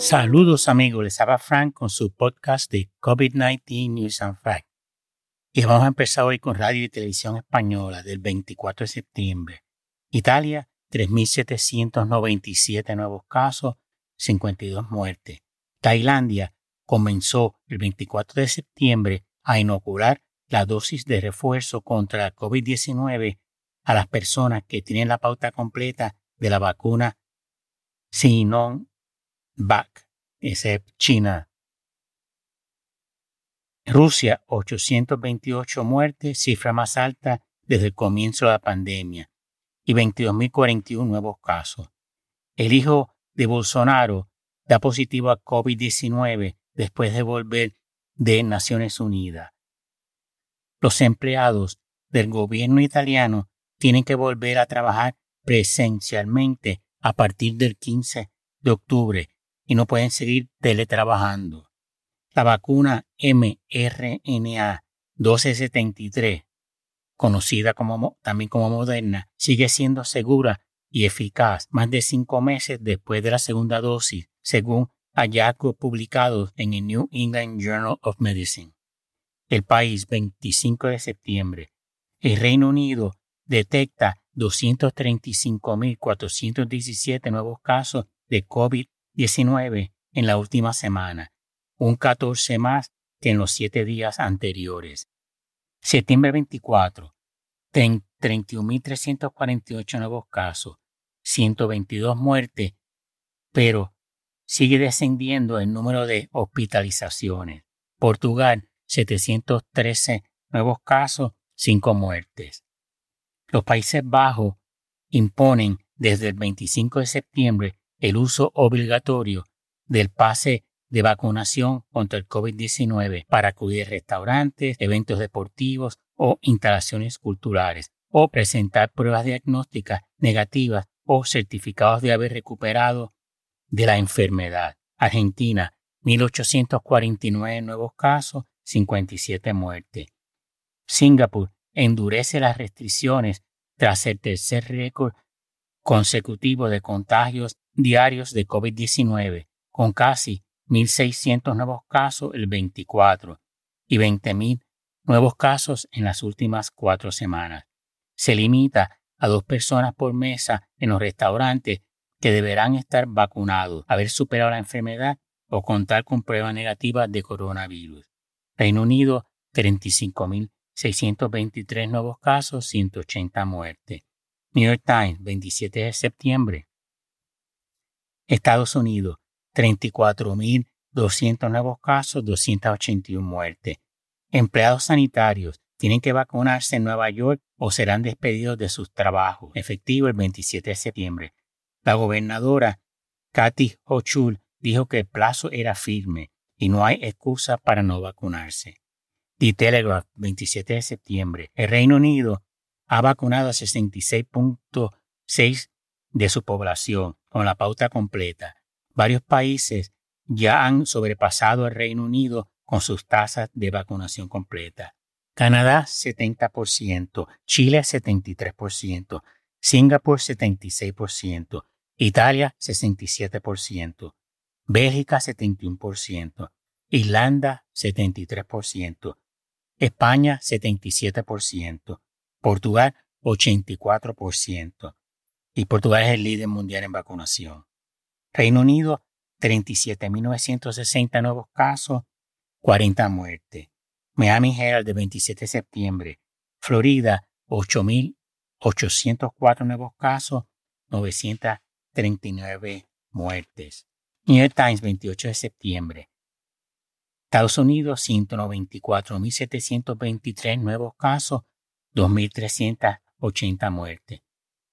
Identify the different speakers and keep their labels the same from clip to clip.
Speaker 1: Saludos amigos, les habla Frank con su podcast de COVID-19 News and Facts. Y vamos a empezar hoy con radio y televisión española del 24 de septiembre. Italia, 3.797 nuevos casos, 52 muertes. Tailandia comenzó el 24 de septiembre a inocular la dosis de refuerzo contra la COVID-19 a las personas que tienen la pauta completa de la vacuna Sinovac, excepto China. Rusia, 828 muertes, cifra más alta desde el comienzo de la pandemia, y 22.041 nuevos casos. El hijo de Bolsonaro da positivo a COVID-19 después de volver de Naciones Unidas. Los empleados del gobierno italiano tienen que volver a trabajar presencialmente a partir del 15 de octubre y no pueden seguir teletrabajando. La vacuna mRNA 1273, conocida como, también como Moderna, sigue siendo segura y eficaz más de cinco meses después de la segunda dosis, según hallazgos publicados en el New England Journal of Medicine. El país, 25 de septiembre. El Reino Unido detecta 235.417 nuevos casos de COVID-19 en la última semana, un 14 más que en los siete días anteriores. Septiembre 24, 31.348 nuevos casos, 122 muertes, pero sigue descendiendo el número de hospitalizaciones. Portugal, 713 nuevos casos, 5 muertes. Los Países Bajos imponen desde el 25 de septiembre el uso obligatorio del pase de vacunación contra el COVID-19 para acudir a restaurantes, eventos deportivos o instalaciones culturales, o presentar pruebas diagnósticas negativas o certificados de haber recuperado de la enfermedad. Argentina, 1.849 nuevos casos, 57 muertes. Singapur endurece las restricciones tras el tercer récord consecutivo de contagios diarios de COVID-19, con casi 1.600 nuevos casos el 24 y 20.000 nuevos casos en las últimas cuatro semanas. Se limita a dos personas por mesa en los restaurantes que deberán estar vacunados, haber superado la enfermedad o contar con pruebas negativas de coronavirus. Reino Unido, 35.623 nuevos casos, 180 muertes. New York Times, 27 de septiembre. Estados Unidos, 34.200 nuevos casos, 281 muertes. Empleados sanitarios tienen que vacunarse en Nueva York o serán despedidos de sus trabajos, efectivo el 27 de septiembre. La gobernadora Kathy Hochul dijo que el plazo era firme y no hay excusa para no vacunarse. The Telegraph, 27 de septiembre. El Reino Unido ha vacunado a 66.6 de su población con la pauta completa. Varios países ya han sobrepasado al Reino Unido con sus tasas de vacunación completa. Canadá 70%, Chile 73%, Singapur 76%, Italia 67%, Bélgica 71%, Irlanda 73%, España 77%, Portugal 84%, y Portugal es el líder mundial en vacunación. Reino Unido 37.960 nuevos casos, 40 muertes. Miami Herald de 27 de septiembre. Florida 8.804 nuevos casos, 939 muertes. New York Times 28 de septiembre. Estados Unidos 194.723 nuevos casos, 2.380 muertes.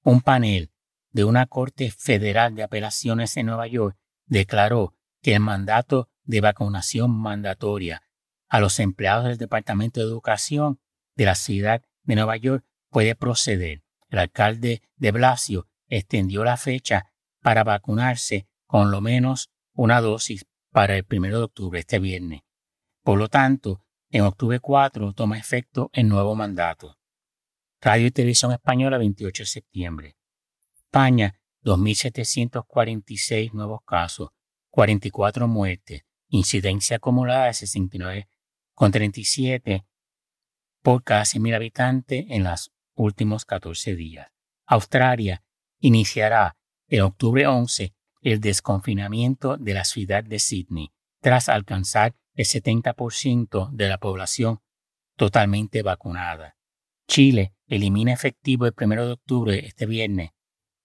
Speaker 1: Un panel de una Corte Federal de Apelaciones en Nueva York declaró que el mandato de vacunación mandatoria a los empleados del Departamento de Educación de la ciudad de Nueva York puede proceder. El alcalde de Blasio extendió la fecha para vacunarse con lo menos una dosis para el 1 de octubre, este viernes. Por lo tanto, en octubre 4 toma efecto el nuevo mandato. Radio y Televisión Española, 28 de septiembre. España, 2.746 nuevos casos, 44 muertes, incidencia acumulada de 69,37 por casi mil habitantes en los últimos 14 días. Australia iniciará en octubre 11 el desconfinamiento de la ciudad de Sydney tras alcanzar el 70% de la población totalmente vacunada. Chile elimina efectivo el 1 de octubre, este viernes,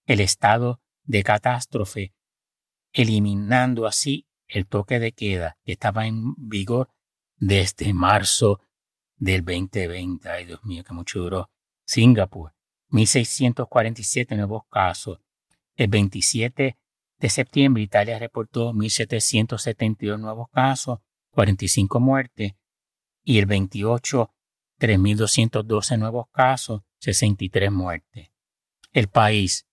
Speaker 1: el estado de catástrofe, eliminando así el toque de queda que estaba en vigor desde marzo del 2020. Ay, Dios mío, que mucho duró. Singapur, 1.647 nuevos casos. El 27 de septiembre, Italia reportó 1.772 nuevos casos, 45 muertes. Y el 28, 3.212 nuevos casos, 63 muertes. El país,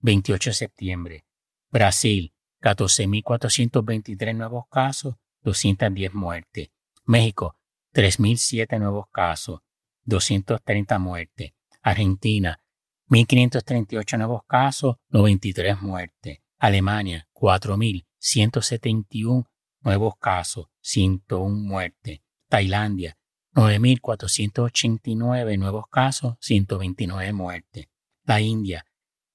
Speaker 1: 28 de septiembre. Brasil, 14.423 nuevos casos, 210 muertes. México, 3.007 nuevos casos, 230 muertes. Argentina, 1.538 nuevos casos, 93 muertes. Alemania, 4.171 nuevos casos, 101 muertes. Tailandia, 9.489 nuevos casos, 129 muertes. La India,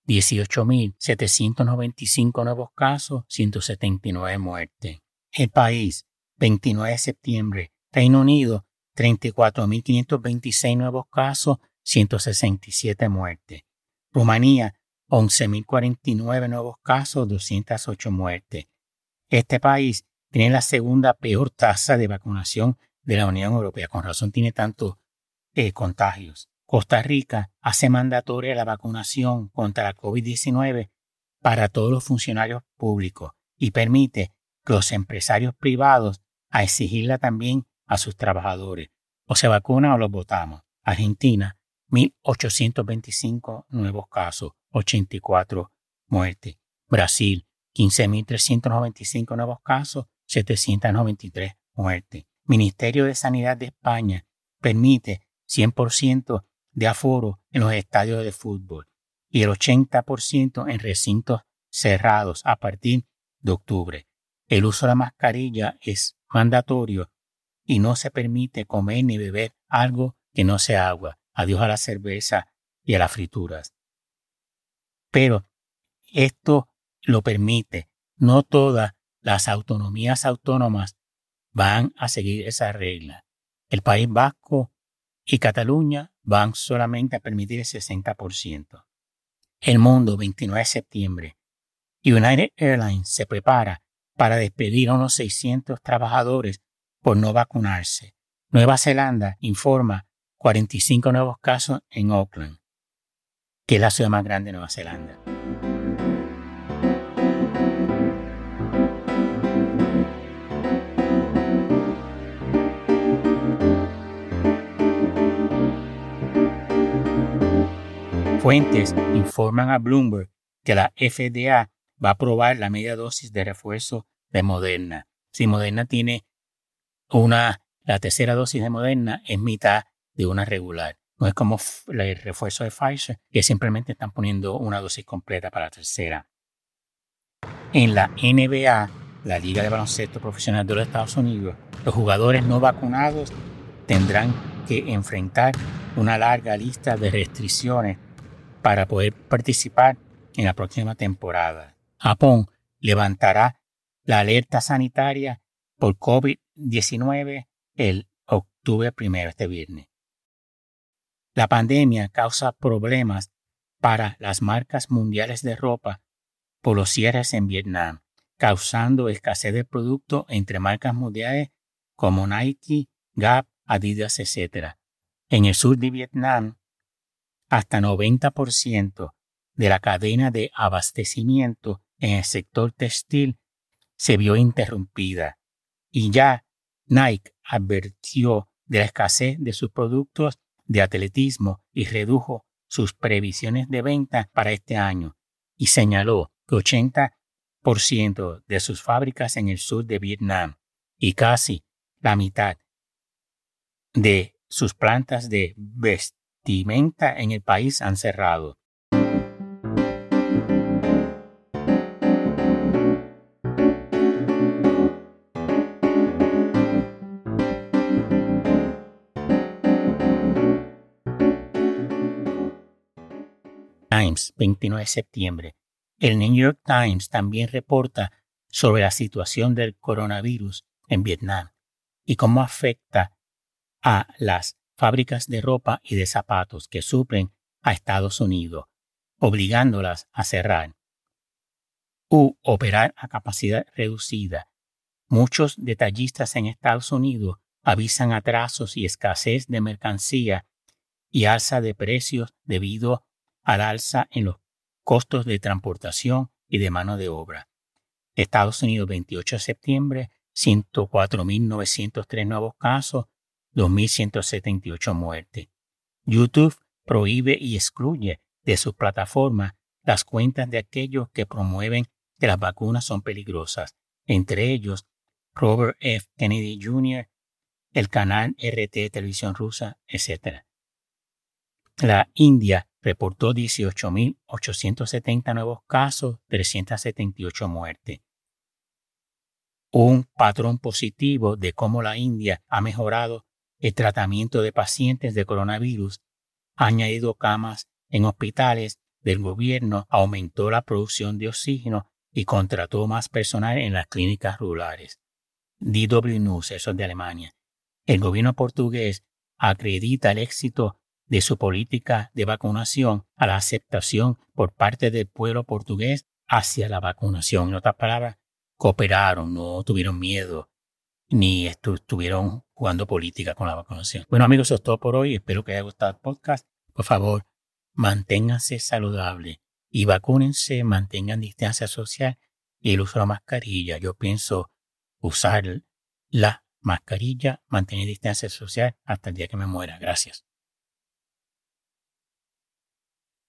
Speaker 1: 18.795 nuevos casos, 179 muertes. El país, 29 de septiembre. Reino Unido, 34.526 nuevos casos, 167 muertes. Rumanía, 11.049 nuevos casos, 208 muertes. Este país tiene la segunda peor tasa de vacunación de la Unión Europea. Con razón tiene tantos eh, contagios. Costa Rica hace mandatoria la vacunación contra la COVID-19 para todos los funcionarios públicos y permite que los empresarios privados a exigirla también a sus trabajadores. O se vacuna o los votamos. Argentina, 1.825 nuevos casos, 84 muertes. Brasil, 15.395 nuevos casos, 793 muertes. Ministerio de Sanidad de España permite 100% de aforo en los estadios de fútbol y el 80% en recintos cerrados a partir de octubre. El uso de la mascarilla es mandatorio y no se permite comer ni beber algo que no sea agua. Adiós a la cerveza y a las frituras. Pero esto lo permite. No todas las autonomías autónomas van a seguir esa regla. El País Vasco y Cataluña van solamente a permitir el 60%. El mundo, 29 de septiembre. United Airlines se prepara para despedir a unos 600 trabajadores por no vacunarse. Nueva Zelanda informa 45 nuevos casos en Auckland, que es la ciudad más grande de Nueva Zelanda. Fuentes informan a Bloomberg que la FDA va a aprobar la media dosis de refuerzo de Moderna. Si Moderna tiene una, la tercera dosis de Moderna es mitad de una regular. No es como el refuerzo de Pfizer, que simplemente están poniendo una dosis completa para la tercera. En la NBA, la Liga de Baloncesto Profesional de los Estados Unidos, los jugadores no vacunados tendrán que enfrentar una larga lista de restricciones para poder participar en la próxima temporada. Japón levantará la alerta sanitaria por COVID-19 el octubre primero, este viernes. La pandemia causa problemas para las marcas mundiales de ropa por los cierres en Vietnam, causando escasez de producto entre marcas mundiales como Nike, Gap, Adidas, etc. En el sur de Vietnam, hasta 90% de la cadena de abastecimiento en el sector textil se vio interrumpida. Y ya Nike advirtió de la escasez de sus productos de atletismo y redujo sus previsiones de venta para este año y señaló que 80% de sus fábricas en el sur de Vietnam y casi la mitad de sus plantas de vestimenta en el país han cerrado. Times, 29 de septiembre. El New York Times también reporta sobre la situación del coronavirus en Vietnam y cómo afecta a las fábricas de ropa y de zapatos que suplen a Estados Unidos, obligándolas a cerrar u operar a capacidad reducida. Muchos detallistas en Estados Unidos avisan atrasos y escasez de mercancía y alza de precios debido al alza en los costos de transportación y de mano de obra. Estados Unidos, 28 de septiembre, 104.903 nuevos casos, 2.178 muertes. YouTube prohíbe y excluye de su plataforma las cuentas de aquellos que promueven que las vacunas son peligrosas, entre ellos Robert F. Kennedy Jr., el canal RT Televisión Rusa, etc. La India reportó 18.870 nuevos casos, 378 muertes. Un patrón positivo de cómo la India ha mejorado el tratamiento de pacientes de coronavirus, ha añadido camas en hospitales del gobierno, aumentó la producción de oxígeno y contrató más personal en las clínicas rurales. DW News, eso es de Alemania. El gobierno portugués acredita el éxito de su política de vacunación a la aceptación por parte del pueblo portugués hacia la vacunación. En otras palabras, cooperaron, no tuvieron miedo, ni estuvieron jugando política con la vacunación. Bueno amigos, eso es todo por hoy. Espero que haya gustado el podcast. Por favor, manténganse saludables y vacúnense, mantengan distancia social y el uso de la mascarilla. Yo pienso usar la mascarilla, mantener distancia social hasta el día que me muera. Gracias.